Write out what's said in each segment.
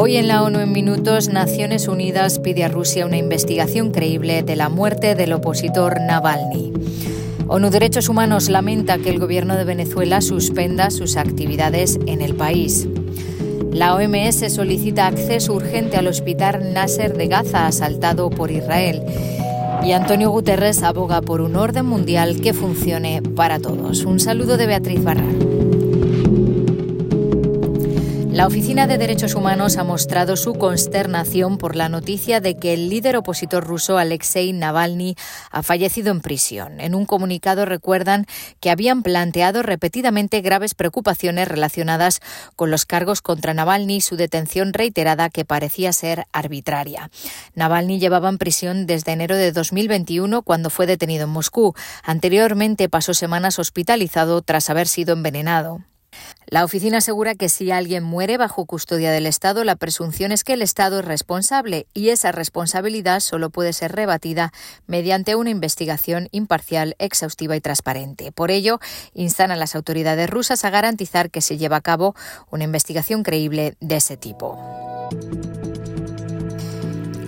Hoy en la ONU en Minutos, Naciones Unidas pide a Rusia una investigación creíble de la muerte del opositor Navalny. ONU Derechos Humanos lamenta que el gobierno de Venezuela suspenda sus actividades en el país. La OMS solicita acceso urgente al hospital Nasser de Gaza asaltado por Israel. Y Antonio Guterres aboga por un orden mundial que funcione para todos. Un saludo de Beatriz Barral. La Oficina de Derechos Humanos ha mostrado su consternación por la noticia de que el líder opositor ruso Alexei Navalny ha fallecido en prisión. En un comunicado recuerdan que habían planteado repetidamente graves preocupaciones relacionadas con los cargos contra Navalny y su detención reiterada que parecía ser arbitraria. Navalny llevaba en prisión desde enero de 2021 cuando fue detenido en Moscú. Anteriormente pasó semanas hospitalizado tras haber sido envenenado. La oficina asegura que si alguien muere bajo custodia del Estado, la presunción es que el Estado es responsable y esa responsabilidad solo puede ser rebatida mediante una investigación imparcial, exhaustiva y transparente. Por ello, instan a las autoridades rusas a garantizar que se lleva a cabo una investigación creíble de ese tipo.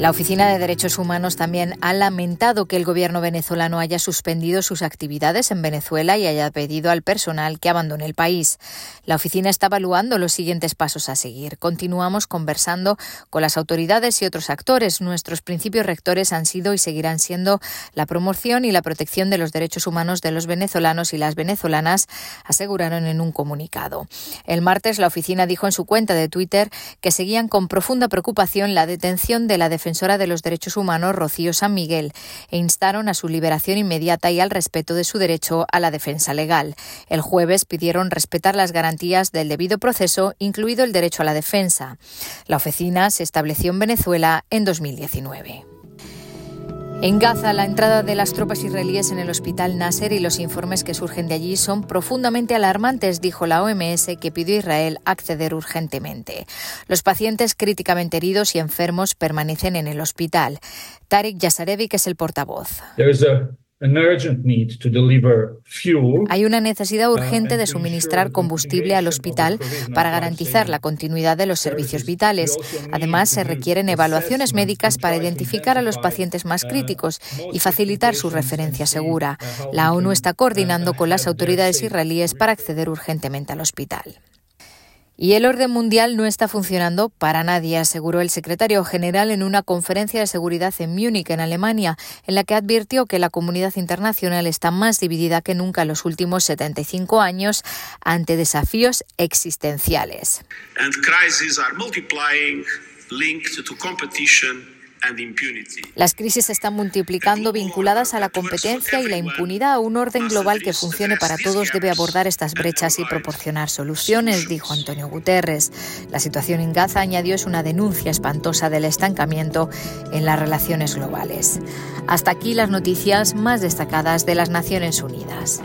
La Oficina de Derechos Humanos también ha lamentado que el gobierno venezolano haya suspendido sus actividades en Venezuela y haya pedido al personal que abandone el país. La oficina está evaluando los siguientes pasos a seguir. Continuamos conversando con las autoridades y otros actores. Nuestros principios rectores han sido y seguirán siendo la promoción y la protección de los derechos humanos de los venezolanos y las venezolanas, aseguraron en un comunicado. El martes la oficina dijo en su cuenta de Twitter que seguían con profunda preocupación la detención de la defensa defensora de los derechos humanos Rocío San Miguel e instaron a su liberación inmediata y al respeto de su derecho a la defensa legal. El jueves pidieron respetar las garantías del debido proceso, incluido el derecho a la defensa. La oficina se estableció en Venezuela en 2019. En Gaza, la entrada de las tropas israelíes en el hospital Nasser y los informes que surgen de allí son profundamente alarmantes, dijo la OMS, que pidió a Israel acceder urgentemente. Los pacientes críticamente heridos y enfermos permanecen en el hospital. Tarek Yasarevic es el portavoz. Hay una necesidad uh, urgente de suministrar combustible al hospital para garantizar la continuidad de los servicios vitales. Además, se requieren evaluaciones médicas para identificar a los pacientes más uh, críticos y facilitar su referencia segura. La ONU está coordinando con las autoridades israelíes para acceder urgentemente al hospital. Y el orden mundial no está funcionando para nadie, aseguró el secretario general en una conferencia de seguridad en Múnich, en Alemania, en la que advirtió que la comunidad internacional está más dividida que nunca en los últimos 75 años ante desafíos existenciales. Las crisis se están multiplicando vinculadas a la competencia y la impunidad. Un orden global que funcione para todos debe abordar estas brechas y proporcionar soluciones, dijo Antonio Guterres. La situación en Gaza, añadió, es una denuncia espantosa del estancamiento en las relaciones globales. Hasta aquí las noticias más destacadas de las Naciones Unidas.